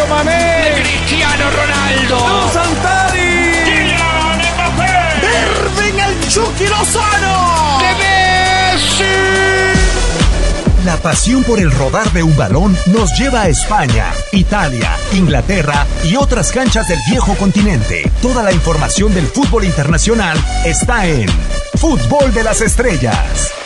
Sadio Mané, Cristiano Ronaldo, Santari, Kylian Mbappé, Irving el Chucky Lozano, de Messi. La pasión por el rodar de un balón nos lleva a España, Italia, Inglaterra y otras canchas del viejo continente. Toda la información del fútbol internacional está en Fútbol de las Estrellas.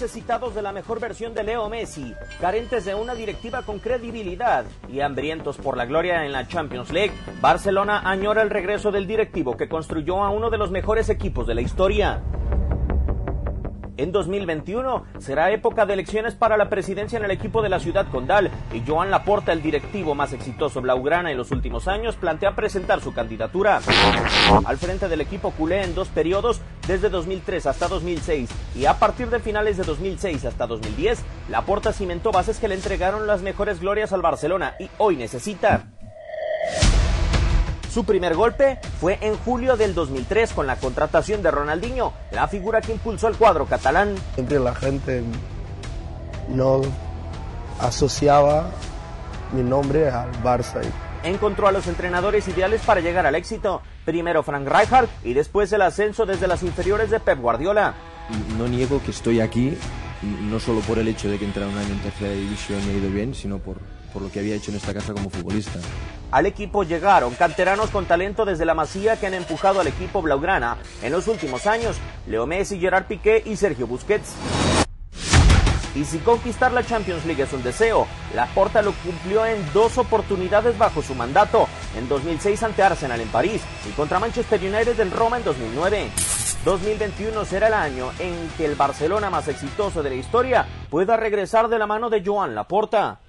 Necesitados de la mejor versión de Leo Messi, carentes de una directiva con credibilidad y hambrientos por la gloria en la Champions League, Barcelona añora el regreso del directivo que construyó a uno de los mejores equipos de la historia. En 2021 será época de elecciones para la presidencia en el equipo de la ciudad condal y Joan Laporta, el directivo más exitoso blaugrana en los últimos años, plantea presentar su candidatura. Al frente del equipo culé en dos periodos, desde 2003 hasta 2006 y a partir de finales de 2006 hasta 2010, Laporta cimentó bases que le entregaron las mejores glorias al Barcelona y hoy necesita su primer golpe fue en julio del 2003 con la contratación de Ronaldinho, la figura que impulsó el cuadro catalán. Siempre la gente no asociaba mi nombre al Barça. Encontró a los entrenadores ideales para llegar al éxito. Primero Frank Rijkaard y después el ascenso desde las inferiores de Pep Guardiola. No niego que estoy aquí, no solo por el hecho de que entré un año en tercera división y he ido bien, sino por, por lo que había hecho en esta casa como futbolista. Al equipo llegaron canteranos con talento desde la Masía que han empujado al equipo blaugrana en los últimos años, Leo Messi, Gerard Piqué y Sergio Busquets. Y si conquistar la Champions League es un deseo, Laporta lo cumplió en dos oportunidades bajo su mandato, en 2006 ante Arsenal en París y contra Manchester United en Roma en 2009. 2021 será el año en que el Barcelona más exitoso de la historia pueda regresar de la mano de Joan Laporta.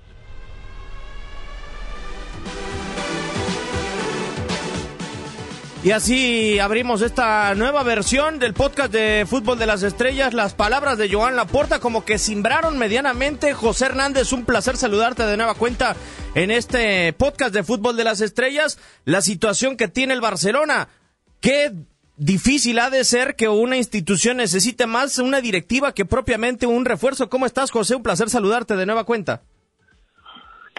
Y así abrimos esta nueva versión del podcast de Fútbol de las Estrellas. Las palabras de Joan Laporta como que simbraron medianamente. José Hernández, un placer saludarte de nueva cuenta en este podcast de Fútbol de las Estrellas. La situación que tiene el Barcelona. Qué difícil ha de ser que una institución necesite más una directiva que propiamente un refuerzo. ¿Cómo estás, José? Un placer saludarte de nueva cuenta.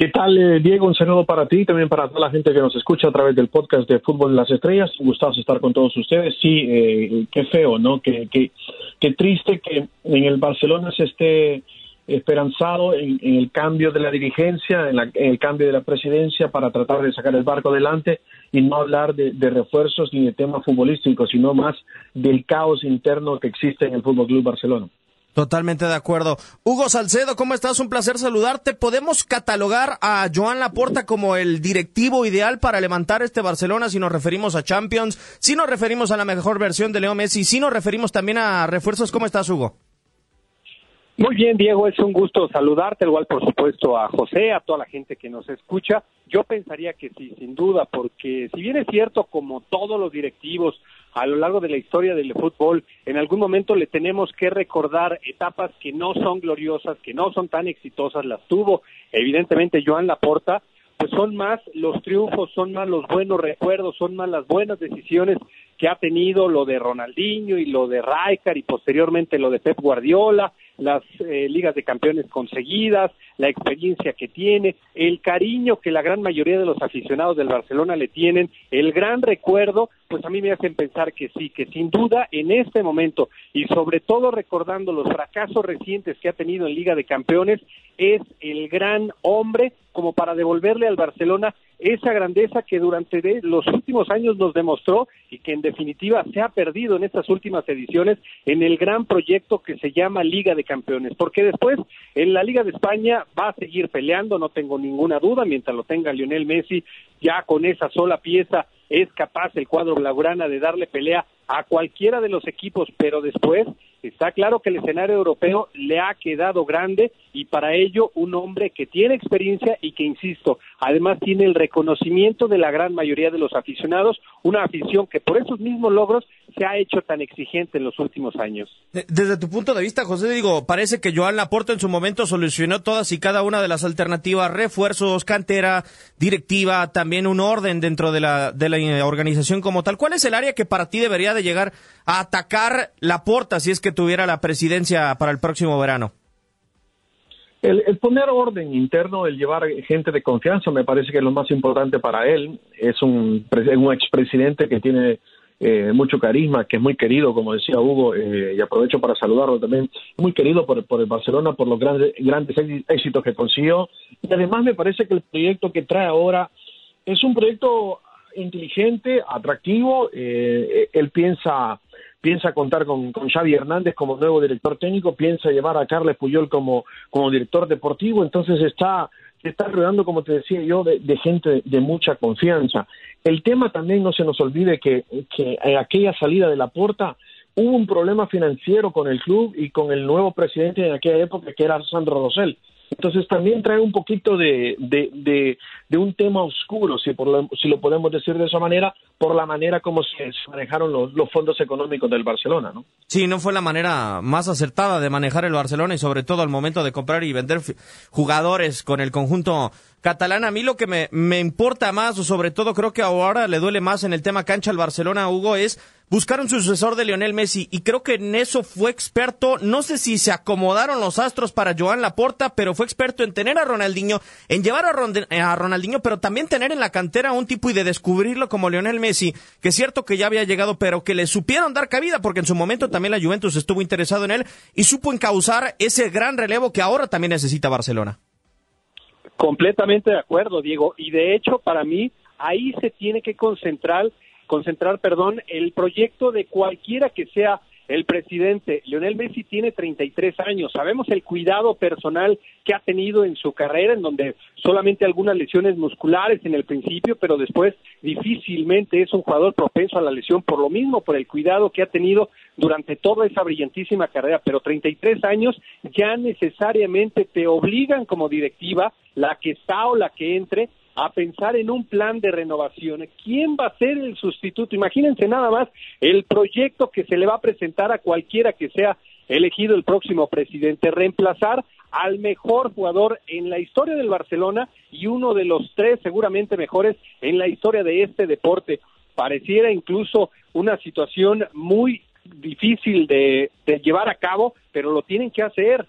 ¿Qué tal, eh, Diego? Un saludo para ti y también para toda la gente que nos escucha a través del podcast de Fútbol en las Estrellas. Gustados estar con todos ustedes. Sí, eh, qué feo, ¿no? Qué, qué, qué triste que en el Barcelona se esté esperanzado en, el cambio de la dirigencia, en, la, el cambio de la presidencia para tratar de sacar el barco adelante y no hablar de refuerzos ni de temas futbolísticos, sino más del caos interno que existe en el Fútbol Club Barcelona. Totalmente de acuerdo. Hugo Salcedo, ¿cómo estás? Un placer saludarte. ¿Podemos catalogar a Joan Laporta como el directivo ideal para levantar este Barcelona si nos referimos a Champions, si nos referimos a la mejor versión de Leo Messi, si nos referimos también a refuerzos? ¿Cómo estás, Hugo? Muy bien, Diego, es un gusto saludarte, igual por supuesto a José, a toda la gente que nos escucha. Yo pensaría que sí, sin duda, porque si bien es cierto, como todos los directivos a lo largo de la historia del fútbol, en algún momento le tenemos que recordar etapas que no son gloriosas, que no son tan exitosas, las tuvo evidentemente Joan Laporta, pues son más los triunfos, son más los buenos recuerdos, son más las buenas decisiones que ha tenido lo de Ronaldinho y lo de Rijkaard y posteriormente lo de Pep Guardiola, las eh, ligas de campeones conseguidas, la experiencia que tiene, el cariño que la gran mayoría de los aficionados del Barcelona le tienen, el gran recuerdo, pues a mí me hacen pensar que sí, que sin duda en este momento y sobre todo recordando los fracasos recientes que ha tenido en Liga de Campeones, es el gran hombre como para devolverle al Barcelona esa grandeza que durante los últimos años nos demostró y que en definitiva se ha perdido en estas últimas ediciones en el gran proyecto que se llama Liga de Campeones, porque después en la Liga de España va a seguir peleando, no tengo ninguna duda, mientras lo tenga Lionel Messi, ya con esa sola pieza es capaz el cuadro blaugrana de darle pelea a cualquiera de los equipos, pero después está claro que el escenario europeo le ha quedado grande y para ello un hombre que tiene experiencia y que, insisto, además tiene el reconocimiento de la gran mayoría de los aficionados, una afición que por esos mismos logros se ha hecho tan exigente en los últimos años. Desde tu punto de vista, José, digo, parece que Joan Laporta en su momento solucionó todas y cada una de las alternativas, refuerzos, cantera, directiva, también un orden dentro de la, de la organización como tal. ¿Cuál es el área que para ti debería de llegar a atacar Laporta si es que tuviera la presidencia para el próximo verano? El, poner orden interno, el llevar gente de confianza, me parece que es lo más importante para él. Es un, un expresidente que tiene eh, mucho carisma, que es muy querido, como decía Hugo, eh, y aprovecho para saludarlo también, muy querido por, por el Barcelona, por los grandes, grandes éxitos que consiguió. Y además me parece que el proyecto que trae ahora es un proyecto inteligente, atractivo. Eh, él piensa piensa contar con, con, Xavi Hernández como nuevo director técnico, piensa llevar a Carles Puyol como, como director deportivo, entonces está, está rodeando, como te decía yo, de, gente de mucha confianza. El tema también no se nos olvide que, que en aquella salida de la puerta hubo un problema financiero con el club y con el nuevo presidente en aquella época que era Sandro Rosell. Entonces también trae un poquito de, de, de, un tema oscuro, si, por lo, si lo podemos decir de esa manera, por la manera como se manejaron los, los, fondos económicos del Barcelona, ¿no? Sí, no fue la manera más acertada de manejar el Barcelona y sobre todo al momento de comprar y vender jugadores con el conjunto catalán. A mí lo que me, me importa más, o sobre todo creo que ahora le duele más en el tema cancha al Barcelona, Hugo, es buscar un sucesor de Lionel Messi y creo que en eso fue experto. No sé si se acomodaron los astros para Joan Laporta, pero fue experto en tener a Ronaldinho, en llevar a, Ronaldinho, pero también tener en la cantera un tipo y de descubrirlo como Lionel Messi, que es cierto que ya había llegado, pero que le supieron dar cabida porque en su momento también la Juventus estuvo interesado en él y supo encauzar ese gran relevo que ahora también necesita Barcelona. Completamente de acuerdo, Diego. Y de hecho, para mí, ahí se tiene que concentrar concentrar, perdón, el proyecto de cualquiera que sea el presidente. Lionel Messi tiene 33 años. Sabemos el cuidado personal que ha tenido en su carrera, en donde solamente algunas lesiones musculares en el principio, pero después difícilmente es un jugador propenso a la lesión por lo mismo, por el cuidado que ha tenido durante toda esa brillantísima carrera. Pero 33 años ya necesariamente te obligan como directiva, la que está o la que entre, a pensar en un plan de renovación. ¿Quién va a ser el sustituto? Imagínense nada más el proyecto que se le va a presentar a cualquiera que sea elegido el próximo presidente, reemplazar al mejor jugador en la historia del Barcelona y uno de los tres seguramente mejores en la historia de este deporte. Pareciera incluso una situación muy difícil de, de llevar a cabo, pero lo tienen que hacer.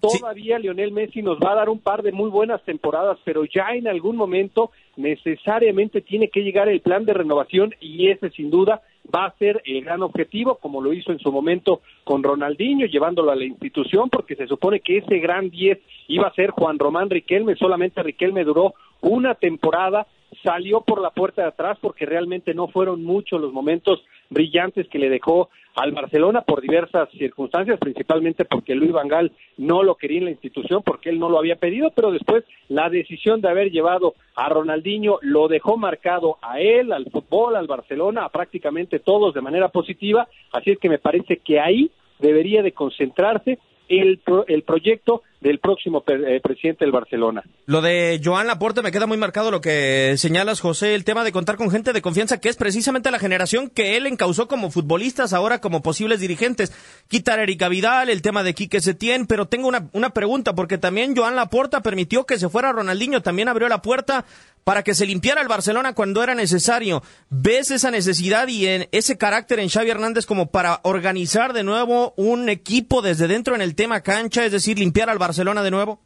Todavía Lionel Messi nos va a dar un par de muy buenas temporadas, pero ya en algún momento necesariamente tiene que llegar el plan de renovación y ese sin duda va a ser el gran objetivo, como lo hizo en su momento con Ronaldinho, llevándolo a la institución, porque se supone que ese gran 10 iba a ser Juan Román Riquelme, solamente Riquelme duró una temporada, salió por la puerta de atrás porque realmente no fueron muchos los momentos brillantes que le dejó al Barcelona por diversas circunstancias, principalmente porque Luis Vangal no lo quería en la institución, porque él no lo había pedido, pero después la decisión de haber llevado a Ronaldinho lo dejó marcado a él, al fútbol, al Barcelona, a prácticamente todos de manera positiva, así es que me parece que ahí debería de concentrarse el, el proyecto del próximo eh, presidente del Barcelona. Lo de Joan Laporte me queda muy marcado lo que señalas, José, el tema de contar con gente de confianza, que es precisamente la generación que él encausó como futbolistas, ahora como posibles dirigentes. Quitar a Erika Vidal, el tema de Quique Setién, pero tengo una, una pregunta, porque también Joan Laporta permitió que se fuera Ronaldinho, también abrió la puerta para que se limpiara el Barcelona cuando era necesario. ¿Ves esa necesidad y en ese carácter en Xavi Hernández como para organizar de nuevo un equipo desde dentro en el tema cancha, es decir, limpiar al Barcelona de nuevo?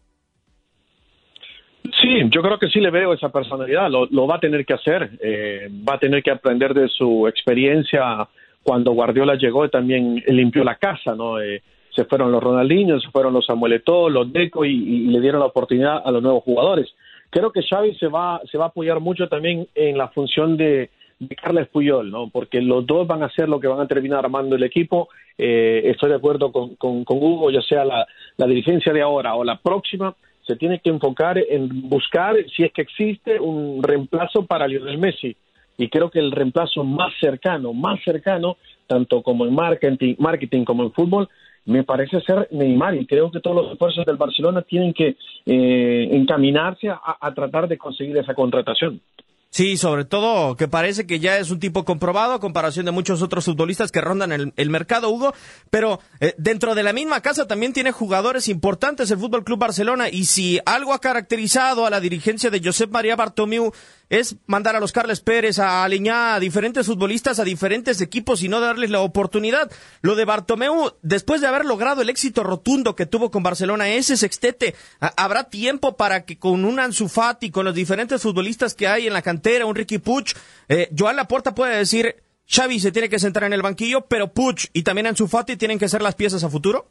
Sí, yo creo que sí le veo esa personalidad, lo, va a tener que hacer, eh, va a tener que aprender de su experiencia cuando Guardiola llegó y también limpió la casa, ¿no? Eh, se fueron los Ronaldinho, se fueron los Samuel Eto'o, los Deco y, le dieron la oportunidad a los nuevos jugadores. Creo que Xavi se va, se va a apoyar mucho también en la función de, de Carles Puyol, ¿no? Porque los dos van a ser lo que van a terminar armando el equipo. Eh, estoy de acuerdo con, con, Hugo, ya sea la, la, dirigencia de ahora o la próxima, se tiene que enfocar en buscar, si es que existe, un reemplazo para Lionel Messi. Y creo que el reemplazo más cercano, más cercano, tanto como en marketing, marketing como en fútbol, me parece ser Neymar y creo que todos los esfuerzos del Barcelona tienen que eh, encaminarse a, tratar de conseguir esa contratación. Sí, sobre todo que parece que ya es un tipo comprobado a comparación de muchos otros futbolistas que rondan el, el mercado, Hugo. Pero eh, dentro de la misma casa también tiene jugadores importantes el Fútbol Club Barcelona. Y si algo ha caracterizado a la dirigencia de Josep María Bartomeu es mandar a los Carles Pérez, a Aliñá, a diferentes futbolistas, a diferentes equipos y no darles la oportunidad. Lo de Bartomeu, después de haber logrado el éxito rotundo que tuvo con Barcelona, ese sextete, habrá tiempo para que con un Ansu Fati, con los diferentes futbolistas que hay en la cantera, un Ricky Puch, eh, Joan Laporta puede decir, Xavi se tiene que sentar en el banquillo, pero Puch y también Ansu Fati tienen que ser las piezas a futuro.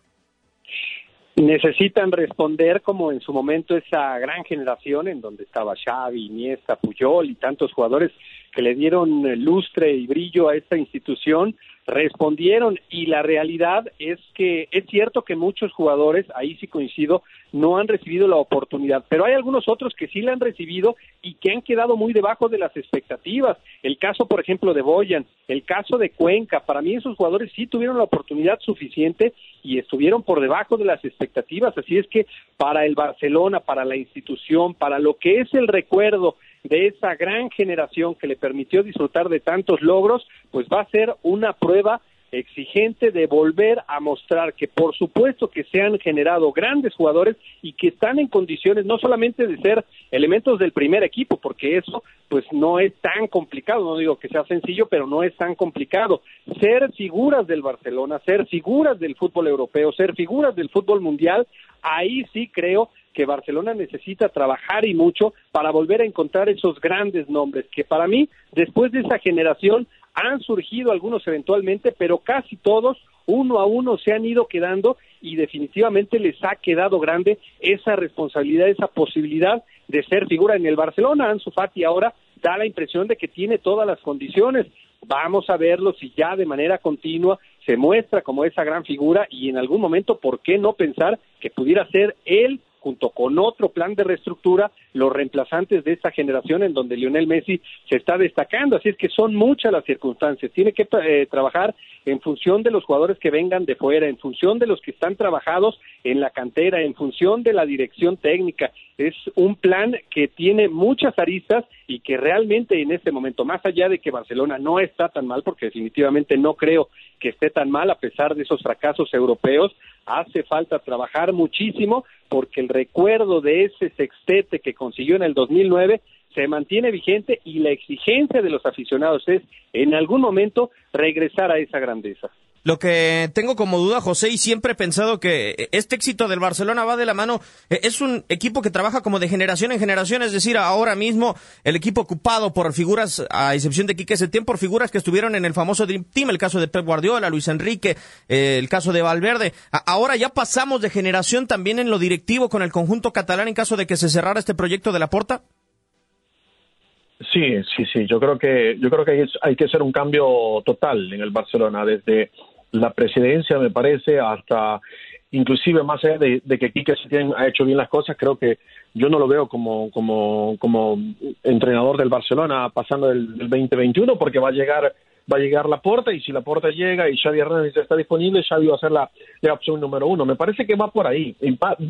Necesitan responder como en su momento esa gran generación en donde estaba Xavi, Iniesta, Puyol y tantos jugadores que le dieron lustre y brillo a esta institución, respondieron y la realidad es que es cierto que muchos jugadores, ahí sí coincido, no han recibido la oportunidad, pero hay algunos otros que sí la han recibido y que han quedado muy debajo de las expectativas. El caso, por ejemplo, de Boyan, el caso de Cuenca, para mí esos jugadores sí tuvieron la oportunidad suficiente y estuvieron por debajo de las expectativas, así es que para el Barcelona, para la institución, para lo que es el recuerdo de esa gran generación que le permitió disfrutar de tantos logros, pues va a ser una prueba exigente de volver a mostrar que por supuesto que se han generado grandes jugadores y que están en condiciones no solamente de ser elementos del primer equipo, porque eso pues no es tan complicado, no digo que sea sencillo, pero no es tan complicado. Ser figuras del Barcelona, ser figuras del fútbol europeo, ser figuras del fútbol mundial, ahí sí creo que Barcelona necesita trabajar y mucho para volver a encontrar esos grandes nombres, que para mí, después de esa generación, han surgido algunos eventualmente, pero casi todos, uno a uno, se han ido quedando y definitivamente les ha quedado grande esa responsabilidad, esa posibilidad de ser figura en el Barcelona. Ansu Fati ahora da la impresión de que tiene todas las condiciones. Vamos a verlo si ya de manera continua se muestra como esa gran figura y en algún momento, ¿por qué no pensar que pudiera ser él junto con otro plan de reestructura, los reemplazantes de esta generación en donde Lionel Messi se está destacando. Así es que son muchas las circunstancias. Tiene que eh, trabajar en función de los jugadores que vengan de fuera, en función de los que están trabajados en la cantera, en función de la dirección técnica. Es un plan que tiene muchas aristas y que realmente en este momento, más allá de que Barcelona no está tan mal, porque definitivamente no creo que esté tan mal a pesar de esos fracasos europeos, hace falta trabajar muchísimo porque el recuerdo de ese sextete que consiguió en el 2009 se mantiene vigente y la exigencia de los aficionados es en algún momento regresar a esa grandeza. Lo que tengo como duda, José, y siempre he pensado que este éxito del Barcelona va de la mano, eh, es un equipo que trabaja como de generación en generación, es decir, ahora mismo el equipo ocupado por figuras, a excepción de Quique Setién, por figuras que estuvieron en el famoso Dream Team, el caso de Pep Guardiola, Luis Enrique, eh, el caso de Valverde. Ahora ya pasamos de generación también en lo directivo con el conjunto catalán en caso de que se cerrara este proyecto de la Porta. Sí, sí, sí. Yo creo que yo creo que hay, hay que hacer un cambio total en el Barcelona desde la presidencia, me parece, hasta inclusive más allá de, que Quique Setién ha hecho bien las cosas, creo que yo no lo veo como, como, como entrenador del Barcelona pasando del, 2021 porque va a llegar va a llegar la puerta y si la puerta llega y Xavi Hernández está disponible, Xavi va a ser la, opción número uno. Me parece que va por ahí.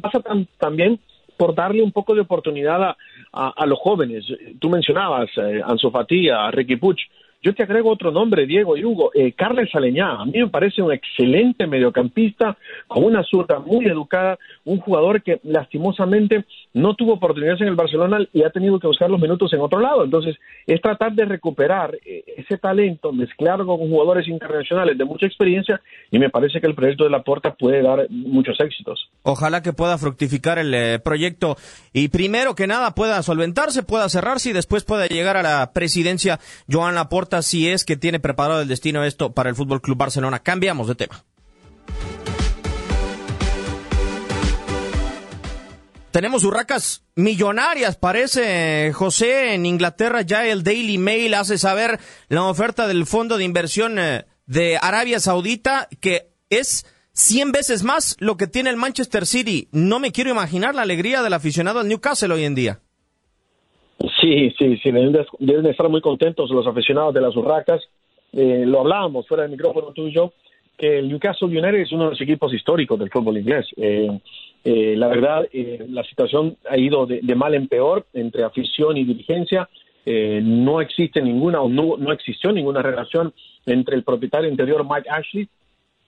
Pasa también por darle un poco de oportunidad a, a, los jóvenes. Tú mencionabas eh, Fati, a Ricky Puch. Yo te agrego otro nombre, Diego y Hugo, eh, Carles Aleñá. A mí me parece un excelente mediocampista, con una zurda muy educada, un jugador que lastimosamente no tuvo oportunidades en el Barcelona y ha tenido que buscar los minutos en otro lado. Entonces, es tratar de recuperar eh, ese talento, mezclarlo con jugadores internacionales de mucha experiencia y me parece que el proyecto de la Porta puede dar muchos éxitos. Ojalá que pueda fructificar el eh, proyecto y primero que nada pueda solventarse, pueda cerrarse y después pueda llegar a la presidencia Joan Laporta si es que tiene preparado el destino esto para el Fútbol Club Barcelona. Cambiamos de tema. Tenemos hurracas millonarias, parece José. En Inglaterra ya el Daily Mail hace saber la oferta del fondo de inversión eh, de Arabia Saudita, que es 100 veces más lo que tiene el Manchester City. No me quiero imaginar la alegría del aficionado al Newcastle hoy en día. Sí, sí, sí, deben, estar muy contentos los aficionados de las Urracas. Eh, lo hablábamos fuera del micrófono tuyo, que el Newcastle United es uno de los equipos históricos del fútbol inglés. Eh, eh, la verdad, la situación ha ido de, mal en peor entre afición y dirigencia. eh, no existe ninguna o no, no existió ninguna relación entre el propietario interior Mike Ashley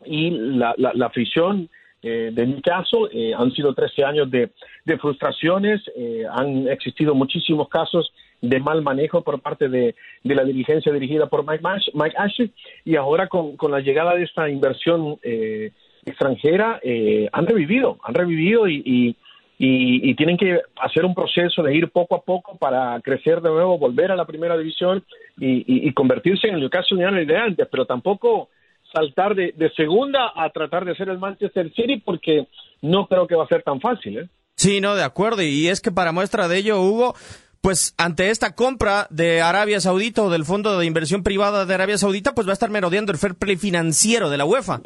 y la, la, la afición eh, de Newcastle. Eh, han sido 13 años de, frustraciones, eh, han existido muchísimos casos de mal manejo por parte de, la dirigencia dirigida por Mike, Mash, Mike Ashley y ahora con, la llegada de esta inversión eh, extranjera eh, han revivido, han revivido y, y, tienen que hacer un proceso de ir poco a poco para crecer de nuevo, volver a la primera división y, convertirse en el Newcastle de antes, pero tampoco saltar de, de, segunda a tratar de ser el Manchester City porque no creo que va a ser tan fácil. ¿eh? Sí, no, de acuerdo. Y es que para muestra de ello, Hugo, pues ante esta compra de Arabia Saudita o del Fondo de Inversión Privada de Arabia Saudita, pues va a estar merodeando el fair play financiero de la UEFA.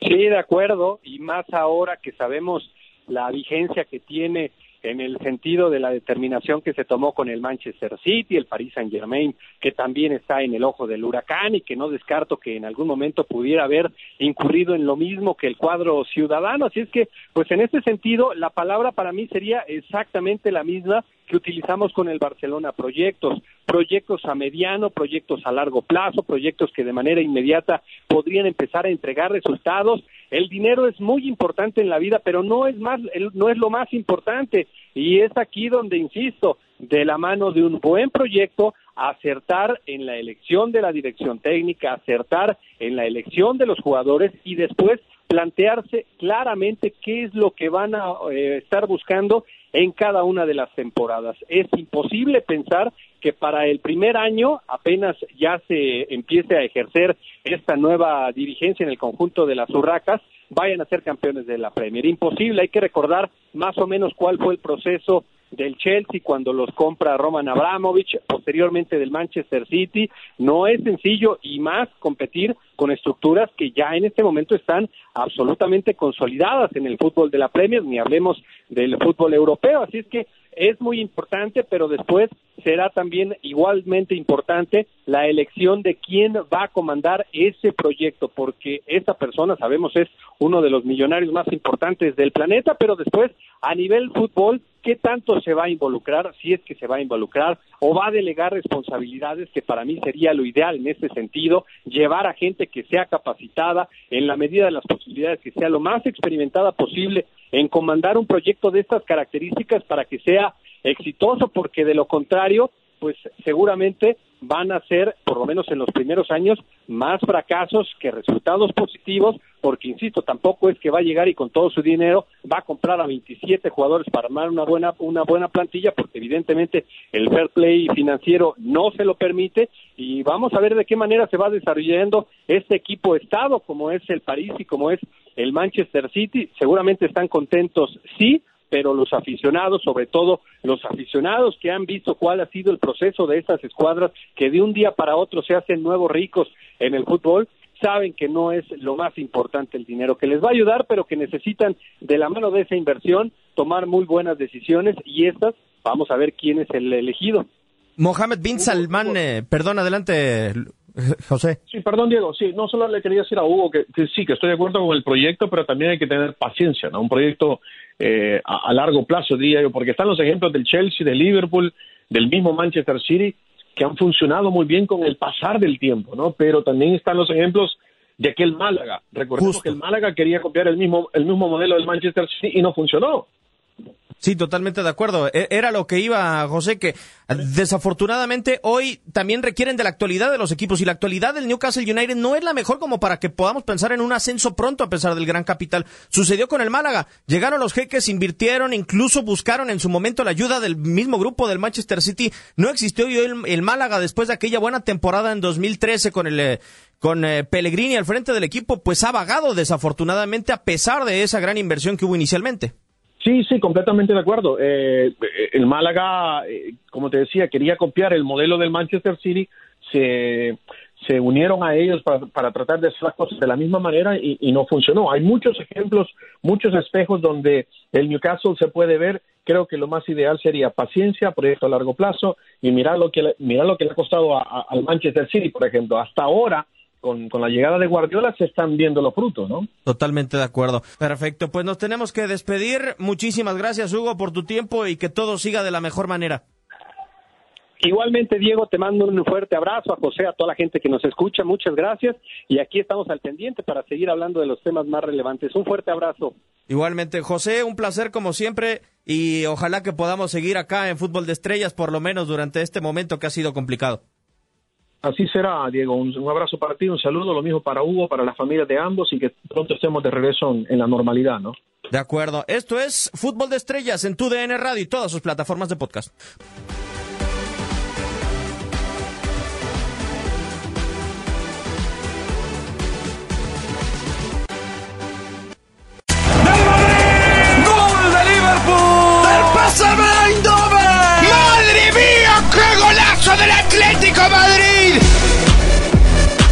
Sí, de acuerdo, y más ahora que sabemos la vigencia que tiene en el sentido de la determinación que se tomó con el Manchester City, el Paris Saint Germain, que también está en el ojo del huracán y que no descarto que en algún momento pudiera haber incurrido en lo mismo que el cuadro ciudadano. Así es que, pues en este sentido, la palabra para mí sería exactamente la misma que utilizamos con el Barcelona, proyectos, proyectos a mediano, proyectos a largo plazo, proyectos que de manera inmediata podrían empezar a entregar resultados. El dinero es muy importante en la vida, pero no es más, no es lo más importante. Y es aquí donde insisto, de la mano de un buen proyecto, acertar en la elección de la dirección técnica, acertar en la elección de los jugadores y después plantearse claramente qué es lo que van a eh, estar buscando en cada una de las temporadas. Es imposible pensar que para el primer año apenas ya se empiece a ejercer esta nueva dirigencia en el conjunto de las Urracas, vayan a ser campeones de la Premier. Imposible, hay que recordar más o menos cuál fue el proceso del Chelsea cuando los compra Roman Abramovich, posteriormente del Manchester City. No es sencillo y más competir con estructuras que ya en este momento están absolutamente consolidadas en el fútbol de la Premier, ni hablemos del fútbol europeo. Así es que es muy importante, pero después será también igualmente importante la elección de quién va a comandar ese proyecto, porque esa persona, sabemos, es uno de los millonarios más importantes del planeta, pero después, a nivel fútbol, ¿qué tanto se va a involucrar, si es que se va a involucrar, o va a delegar responsabilidades, que para mí sería lo ideal en este sentido, llevar a gente que sea capacitada, en la medida de las posibilidades, que sea lo más experimentada posible en comandar un proyecto de estas características para que sea exitoso, porque de lo contrario, pues seguramente van a ser, por lo menos en los primeros años, más fracasos que resultados positivos, porque insisto, tampoco es que va a llegar y con todo su dinero va a comprar a 27 jugadores para armar una buena una buena plantilla, porque evidentemente el fair play financiero no se lo permite y vamos a ver de qué manera se va desarrollando este equipo estado como es el París y como es el Manchester City, seguramente están contentos, sí, pero los aficionados, sobre todo los aficionados que han visto cuál ha sido el proceso de estas escuadras que de un día para otro se hacen nuevos ricos en el fútbol, saben que no es lo más importante el dinero, que les va a ayudar, pero que necesitan de la mano de esa inversión tomar muy buenas decisiones y estas, vamos a ver quién es el elegido. Mohamed bin Salman, eh, perdón, adelante, José. Sí, perdón, Diego. Sí, no solo le quería decir a Hugo que, que, sí, que estoy de acuerdo con el proyecto, pero también hay que tener paciencia, ¿no? Un proyecto eh, a, a, largo plazo, diría yo, porque están los ejemplos del Chelsea, del Liverpool, del mismo Manchester City, que han funcionado muy bien con el pasar del tiempo, ¿no? Pero también están los ejemplos de aquel Málaga. Recordemos Justo. que el Málaga quería copiar el mismo, el mismo modelo del Manchester City y no funcionó. Sí, totalmente de acuerdo. Era lo que iba, José, que desafortunadamente hoy también requieren de la actualidad de los equipos y la actualidad del Newcastle United no es la mejor como para que podamos pensar en un ascenso pronto a pesar del gran capital. Sucedió con el Málaga. Llegaron los jeques, invirtieron, incluso buscaron en su momento la ayuda del mismo grupo del Manchester City. No existió hoy el, Málaga después de aquella buena temporada en 2013 con el con eh, Pellegrini al frente del equipo, pues ha vagado desafortunadamente a pesar de esa gran inversión que hubo inicialmente. Sí, sí, completamente de acuerdo. Eh, el Málaga, eh, como te decía, quería copiar el modelo del Manchester City, se, se unieron a ellos para, para, tratar de hacer las cosas de la misma manera y, y, no funcionó. Hay muchos ejemplos, muchos espejos donde el Newcastle se puede ver. Creo que lo más ideal sería paciencia, proyecto a largo plazo y mirar lo que, mirar lo que le ha costado a, al Manchester City, por ejemplo. Hasta ahora, con, con, la llegada de Guardiola se están viendo los frutos, ¿no? Totalmente de acuerdo. Perfecto, pues nos tenemos que despedir. Muchísimas gracias, Hugo, por tu tiempo y que todo siga de la mejor manera. Igualmente, Diego, te mando un fuerte abrazo a José, a toda la gente que nos escucha, muchas gracias y aquí estamos al pendiente para seguir hablando de los temas más relevantes. Un fuerte abrazo. Igualmente, José, un placer como siempre y ojalá que podamos seguir acá en Fútbol de Estrellas por lo menos durante este momento que ha sido complicado. Así será, Diego. Un, abrazo para ti, un saludo, lo mismo para Hugo, para las familias de ambos y que pronto estemos de regreso en, en la normalidad, ¿no? De acuerdo. Esto es Fútbol de Estrellas en tu DN Radio y todas sus plataformas de podcast.